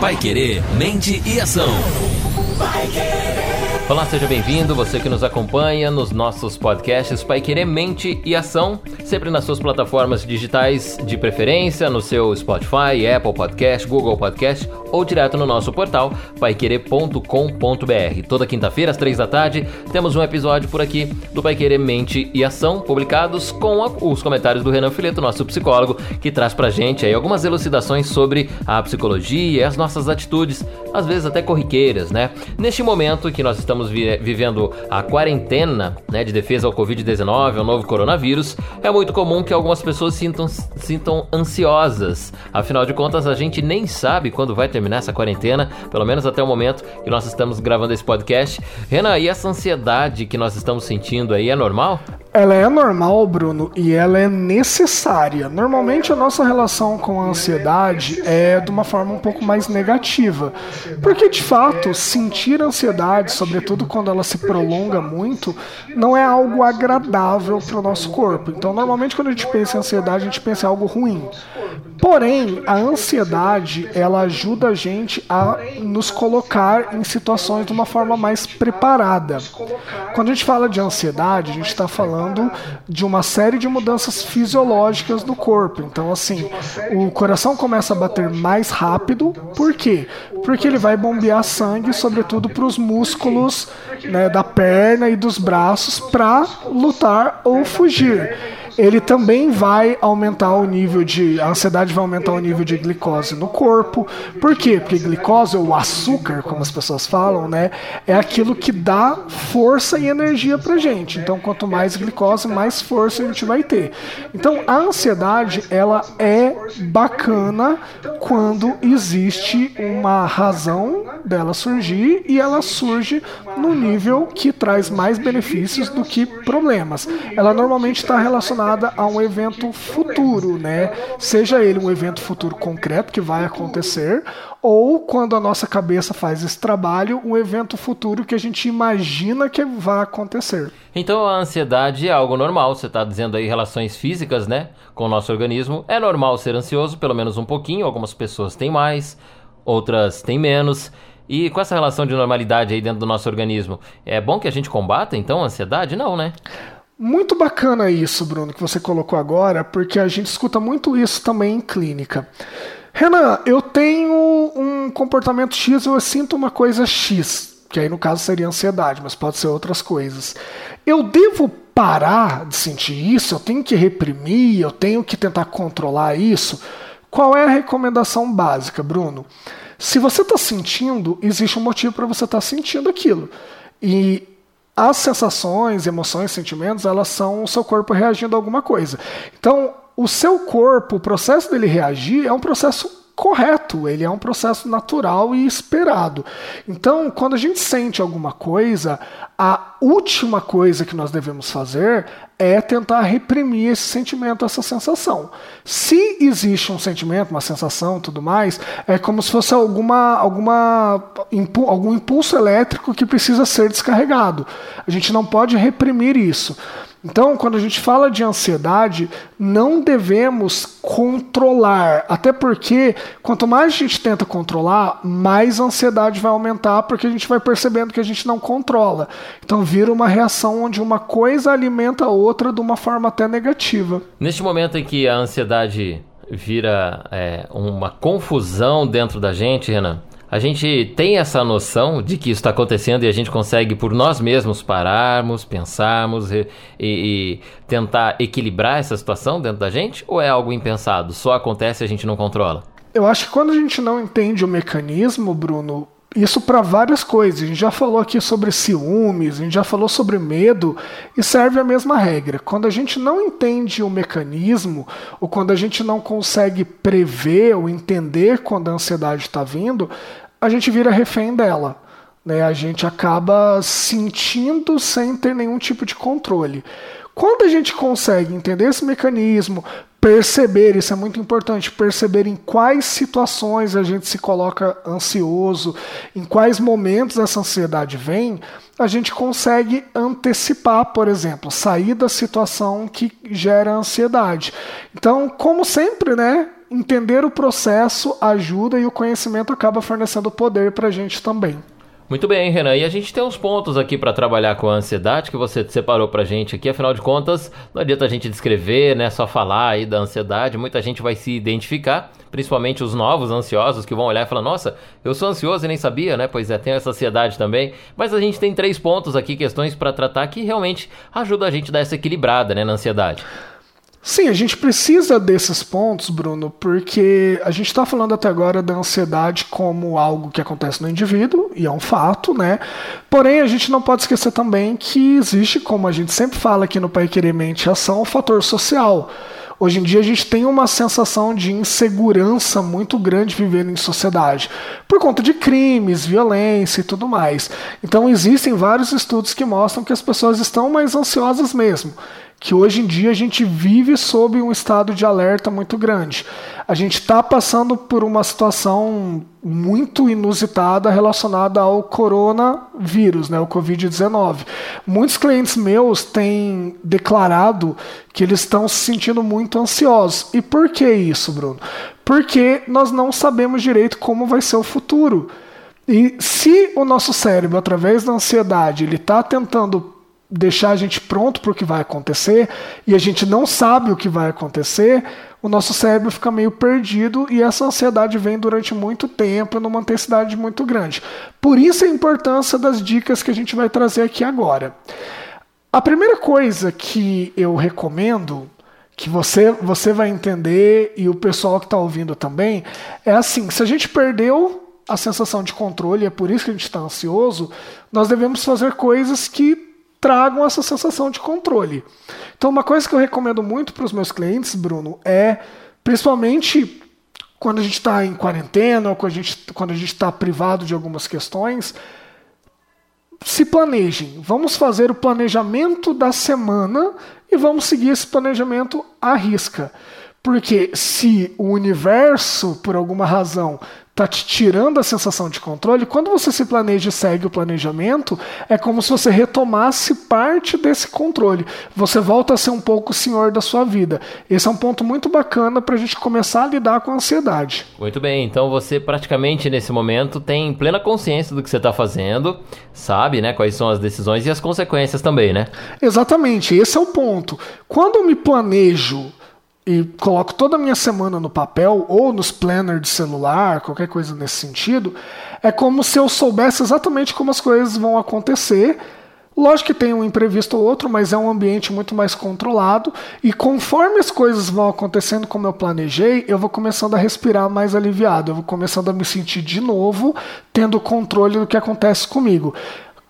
Pai Querer, mente e ação. Vai querer. Olá, seja bem-vindo, você que nos acompanha nos nossos podcasts Pai Querer Mente e Ação, sempre nas suas plataformas digitais de preferência, no seu Spotify, Apple Podcast, Google Podcast ou direto no nosso portal paiquerer.com.br. Toda quinta-feira, às três da tarde, temos um episódio por aqui do Pai Querer Mente e Ação, publicados com os comentários do Renan Fileto, nosso psicólogo, que traz pra gente aí algumas elucidações sobre a psicologia e as nossas atitudes, às vezes até corriqueiras, né? Neste momento que nós estamos estamos vi vivendo a quarentena né, de defesa ao Covid-19, ao novo coronavírus, é muito comum que algumas pessoas sintam, sintam ansiosas. Afinal de contas, a gente nem sabe quando vai terminar essa quarentena, pelo menos até o momento que nós estamos gravando esse podcast. Renan, e essa ansiedade que nós estamos sentindo aí é normal? Ela é normal, Bruno, e ela é necessária. Normalmente a nossa relação com a ansiedade é de uma forma um pouco mais negativa. Porque de fato, sentir ansiedade, sobretudo quando ela se prolonga muito, não é algo agradável para o nosso corpo. Então, normalmente quando a gente pensa em ansiedade, a gente pensa em algo ruim. Porém, a ansiedade, ela ajuda a gente a nos colocar em situações de uma forma mais preparada. Quando a gente fala de ansiedade, a gente está falando de uma série de mudanças fisiológicas do corpo. Então, assim, o coração começa a bater mais rápido. Por quê? Porque ele vai bombear sangue, sobretudo para os músculos né, da perna e dos braços, para lutar ou fugir ele também vai aumentar o nível de. A ansiedade vai aumentar o nível de glicose no corpo. Por quê? Porque glicose, ou açúcar, como as pessoas falam, né? É aquilo que dá força e energia pra gente. Então, quanto mais glicose, mais força a gente vai ter. Então, a ansiedade, ela é bacana quando existe uma razão dela surgir e ela surge no nível que traz mais benefícios do que problemas. Ela normalmente está relacionada relacionada a um evento futuro, né? Seja ele um evento futuro concreto que vai acontecer, ou quando a nossa cabeça faz esse trabalho, um evento futuro que a gente imagina que vai acontecer. Então a ansiedade é algo normal, você está dizendo aí relações físicas, né, com o nosso organismo. É normal ser ansioso, pelo menos um pouquinho, algumas pessoas têm mais, outras têm menos. E com essa relação de normalidade aí dentro do nosso organismo, é bom que a gente combata então a ansiedade? Não, né? Muito bacana isso, Bruno, que você colocou agora, porque a gente escuta muito isso também em clínica. Renan, eu tenho um comportamento X, eu sinto uma coisa X, que aí no caso seria ansiedade, mas pode ser outras coisas. Eu devo parar de sentir isso? Eu tenho que reprimir? Eu tenho que tentar controlar isso? Qual é a recomendação básica, Bruno? Se você está sentindo, existe um motivo para você estar tá sentindo aquilo. E as sensações, emoções, sentimentos, elas são o seu corpo reagindo a alguma coisa. Então, o seu corpo, o processo dele reagir é um processo correto, ele é um processo natural e esperado. Então, quando a gente sente alguma coisa, a última coisa que nós devemos fazer é tentar reprimir esse sentimento, essa sensação. Se existe um sentimento, uma sensação, tudo mais, é como se fosse alguma, alguma algum impulso elétrico que precisa ser descarregado. A gente não pode reprimir isso. Então, quando a gente fala de ansiedade, não devemos controlar, até porque quanto mais a gente tenta controlar, mais a ansiedade vai aumentar, porque a gente vai percebendo que a gente não controla. Então, vira uma reação onde uma coisa alimenta a outra de uma forma até negativa. Neste momento em que a ansiedade vira é, uma confusão dentro da gente, Renan, a gente tem essa noção de que isso está acontecendo e a gente consegue por nós mesmos pararmos, pensarmos e, e, e, tentar equilibrar essa situação dentro da gente? Ou é algo impensado? Só acontece e a gente não controla? Eu acho que quando a gente não entende o mecanismo, Bruno, isso para várias coisas. A gente já falou aqui sobre ciúmes, a gente já falou sobre medo e serve a mesma regra. Quando a gente não entende o mecanismo, ou quando a gente não consegue prever ou entender quando a ansiedade está vindo, a gente vira refém dela. Né? A gente acaba sentindo sem ter nenhum tipo de controle. Quando a gente consegue entender esse mecanismo, perceber, isso é muito importante, perceber em quais situações a gente se coloca ansioso, em quais momentos essa ansiedade vem, a gente consegue antecipar, por exemplo, sair da situação que gera ansiedade. Então, como sempre, né, entender o processo ajuda e o conhecimento acaba fornecendo poder para a gente também. Muito bem, Renan. E a gente tem uns pontos aqui para trabalhar com a ansiedade que você separou pra gente aqui. Afinal de contas, não adianta a gente descrever, né? Só falar aí da ansiedade. Muita gente vai se identificar, principalmente os novos ansiosos que vão olhar e falar: Nossa, eu sou ansioso e nem sabia, né? Pois é, tem essa ansiedade também. Mas a gente tem três pontos aqui, questões para tratar que realmente ajudam a gente a dar essa equilibrada, né? Na ansiedade. Sim, a gente precisa desses pontos, Bruno, porque a gente está falando até agora da ansiedade como algo que acontece no indivíduo, e é um fato, né? Porém, a gente não pode esquecer também que existe, como a gente sempre fala aqui no Pai Querer Mente Ação, o fator social. Hoje em dia a gente tem uma sensação de insegurança muito grande vivendo em sociedade, por conta de crimes, violência e tudo mais. Então existem vários estudos que mostram que as pessoas estão mais ansiosas mesmo que hoje em dia a gente vive sob um estado de alerta muito grande. A gente está passando por uma situação muito inusitada relacionada ao coronavírus, né, o Covid-19. Muitos clientes meus têm declarado que eles estão se sentindo muito ansiosos. E por que isso, Bruno? Porque nós não sabemos direito como vai ser o futuro. E se o nosso cérebro, através da ansiedade, ele está tentando deixar a gente pronto para o que vai acontecer e a gente não sabe o que vai acontecer, o nosso cérebro fica meio perdido e essa ansiedade vem durante muito tempo numa intensidade muito grande. Por isso a importância das dicas que a gente vai trazer aqui agora. A primeira coisa que eu recomendo que você, você vai entender e o pessoal que está ouvindo também é assim: se a gente perdeu a sensação de controle, é por isso que a gente está ansioso, nós devemos fazer coisas que tragam essa sensação de controle. Então, uma coisa que eu recomendo muito para os meus clientes, Bruno, é principalmente quando a gente está em quarentena ou quando a gente está privado de algumas questões, se planejem. Vamos fazer o planejamento da semana e vamos seguir esse planejamento à risca. Porque se o universo, por alguma razão, está te tirando a sensação de controle, quando você se planeja e segue o planejamento, é como se você retomasse parte desse controle. Você volta a ser um pouco o senhor da sua vida. Esse é um ponto muito bacana para a gente começar a lidar com a ansiedade. Muito bem, então você praticamente nesse momento tem plena consciência do que você está fazendo, sabe né, quais são as decisões e as consequências também, né? Exatamente, esse é o ponto. Quando eu me planejo e coloco toda a minha semana no papel ou nos planners de celular, qualquer coisa nesse sentido, é como se eu soubesse exatamente como as coisas vão acontecer. Lógico que tem um imprevisto ou outro, mas é um ambiente muito mais controlado e conforme as coisas vão acontecendo como eu planejei, eu vou começando a respirar mais aliviado, eu vou começando a me sentir de novo tendo controle do que acontece comigo.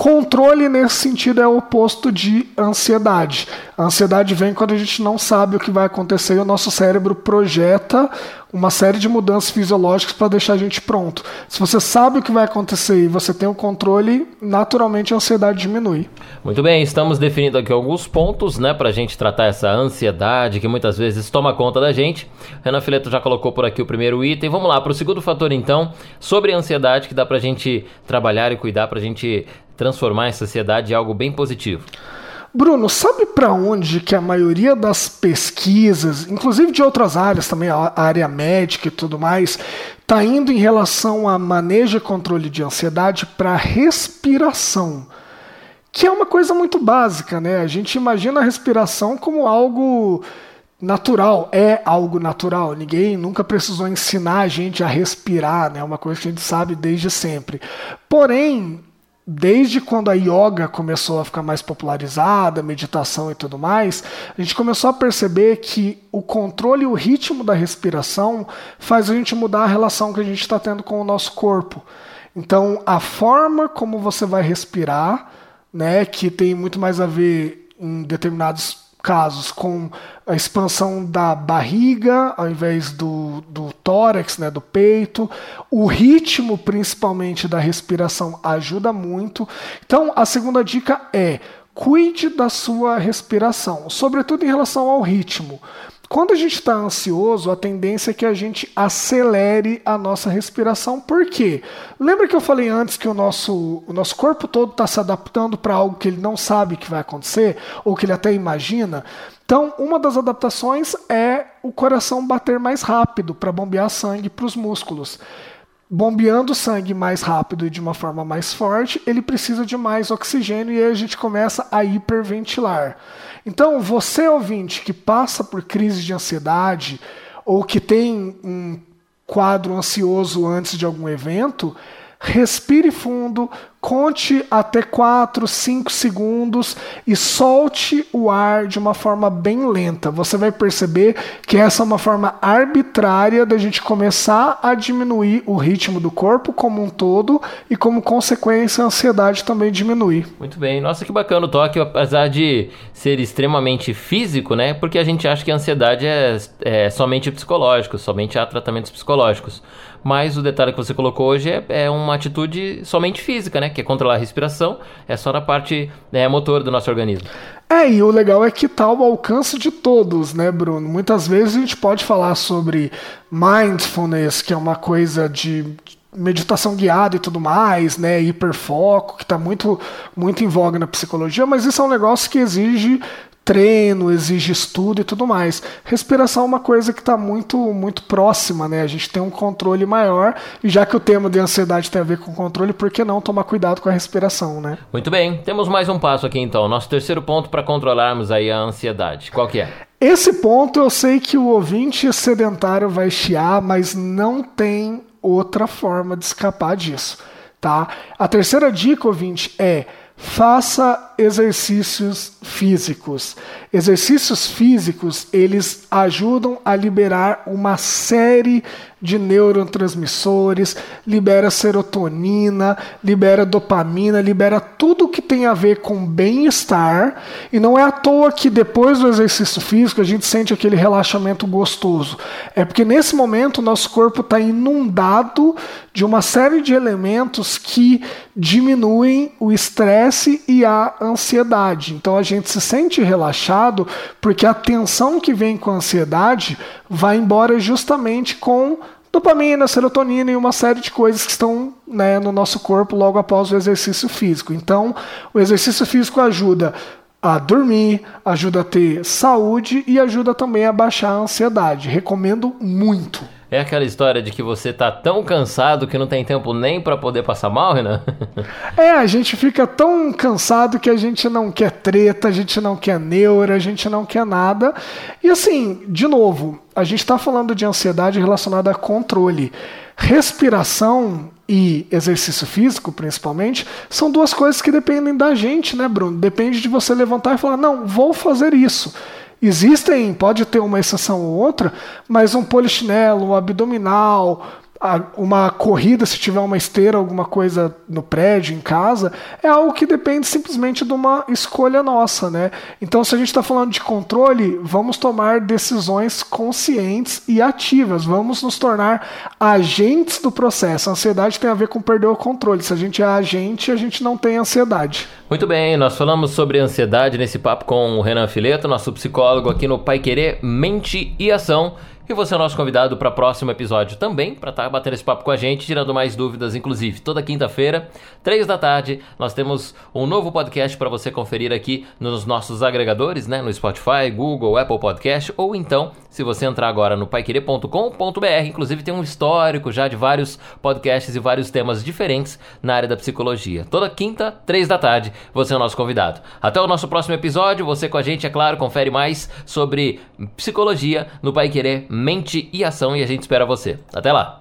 Controle nesse sentido é o oposto de ansiedade. A ansiedade vem quando a gente não sabe o que vai acontecer e o nosso cérebro projeta uma série de mudanças fisiológicas para deixar a gente pronto. Se você sabe o que vai acontecer e você tem o controle, naturalmente a ansiedade diminui. Muito bem, estamos definindo aqui alguns pontos, né, para a gente tratar essa ansiedade que muitas vezes toma conta da gente. Renan Fileto já colocou por aqui o primeiro item. Vamos lá para o segundo fator, então, sobre a ansiedade que dá para a gente trabalhar e cuidar, para a gente transformar essa ansiedade em algo bem positivo. Bruno, sabe para onde que a maioria das pesquisas, inclusive de outras áreas também, a área médica e tudo mais, está indo em relação a manejo e controle de ansiedade para respiração? Que é uma coisa muito básica, né? A gente imagina a respiração como algo natural, é algo natural. Ninguém nunca precisou ensinar a gente a respirar, né? É uma coisa que a gente sabe desde sempre. Porém, desde quando a yoga começou a ficar mais popularizada, meditação e tudo mais, a gente começou a perceber que o controle e o ritmo da respiração faz a gente mudar a relação que a gente está tendo com o nosso corpo. Então, a forma como você vai respirar, né, que tem muito mais a ver em determinados casos com a expansão da barriga ao invés do, do tórax, né, do peito. O ritmo, principalmente da respiração, ajuda muito. Então, a segunda dica é cuide da sua respiração, sobretudo em relação ao ritmo. Quando a gente está ansioso, a tendência é que a gente acelere a nossa respiração. Por quê? Lembra que eu falei antes que o nosso, o nosso corpo todo está se adaptando para algo que ele não sabe que vai acontecer, ou que ele até imagina? Então, uma das adaptações é o coração bater mais rápido para bombear sangue para os músculos. Bombeando sangue mais rápido e de uma forma mais forte, ele precisa de mais oxigênio e aí a gente começa a hiperventilar. Então, você ouvinte que passa por crise de ansiedade ou que tem um quadro ansioso antes de algum evento, respire fundo, conte até 4, 5 segundos e solte o ar de uma forma bem lenta. Você vai perceber que essa é uma forma arbitrária da gente começar a diminuir o ritmo do corpo como um todo e, como consequência, a ansiedade também diminuir. Muito bem. Nossa, que bacana o toque, apesar de ser extremamente físico, né? Porque a gente acha que a ansiedade é, é somente psicológico, somente há tratamentos psicológicos. Mas o detalhe que você colocou hoje é, é uma atitude somente física, né? Que é controlar a respiração, é só na parte né, motor do nosso organismo. É, e o legal é que tá ao alcance de todos, né, Bruno? Muitas vezes a gente pode falar sobre mindfulness, que é uma coisa de meditação guiada e tudo mais, né, hiperfoco, que está muito, muito em voga na psicologia, mas isso é um negócio que exige treino, exige estudo e tudo mais. Respiração é uma coisa que está muito, muito próxima, né? A gente tem um controle maior, e já que o tema de ansiedade tem a ver com controle, por que não tomar cuidado com a respiração, né? Muito bem, temos mais um passo aqui então. Nosso terceiro ponto para controlarmos aí a ansiedade. Qual que é? Esse ponto eu sei que o ouvinte sedentário vai chiar, mas não tem outra forma de escapar disso, tá? A terceira dica, ouvinte, é Faça exercícios físicos. Exercícios físicos, eles ajudam a liberar uma série de neurotransmissores, libera serotonina, libera dopamina, libera tudo que tem a ver com bem-estar. E não é à toa que depois do exercício físico a gente sente aquele relaxamento gostoso. É porque nesse momento o nosso corpo está inundado de uma série de elementos que diminuem o estresse e a ansiedade. Então a gente se sente relaxado porque a tensão que vem com a ansiedade vai embora justamente com dopamina, serotonina e uma série de coisas que estão né, no nosso corpo logo após o exercício físico. Então, o exercício físico ajuda a dormir, ajuda a ter saúde e ajuda também a baixar a ansiedade. Recomendo muito. É aquela história de que você tá tão cansado que não tem tempo nem para poder passar mal, Renan? é, a gente fica tão cansado que a gente não quer treta, a gente não quer neura, a gente não quer nada. E assim, de novo, a gente está falando de ansiedade relacionada a controle. Respiração e exercício físico, principalmente, são duas coisas que dependem da gente, né, Bruno? Depende de você levantar e falar: não, vou fazer isso. Existem, pode ter uma exceção ou outra, mas um polichinelo, um abdominal, uma corrida, se tiver uma esteira, alguma coisa no prédio, em casa, é algo que depende simplesmente de uma escolha nossa, né? Então, se a gente está falando de controle, vamos tomar decisões conscientes e ativas, vamos nos tornar agentes do processo. A ansiedade tem a ver com perder o controle. Se a gente é agente, a gente não tem ansiedade. Muito bem, nós falamos sobre ansiedade nesse papo com o Renan Fileto, nosso psicólogo aqui no Pai Querer Mente e Ação. E você é o nosso convidado para o próximo episódio também, para estar tá batendo esse papo com a gente, tirando mais dúvidas, inclusive. Toda quinta-feira, três da tarde, nós temos um novo podcast para você conferir aqui nos nossos agregadores, né? No Spotify, Google, Apple Podcast, ou então, se você entrar agora no paiquerê.com.br, inclusive tem um histórico já de vários podcasts e vários temas diferentes na área da psicologia. Toda quinta, três da tarde, você é o nosso convidado. Até o nosso próximo episódio, você com a gente, é claro, confere mais sobre psicologia no Pai Querer mente e ação e a gente espera você. Até lá!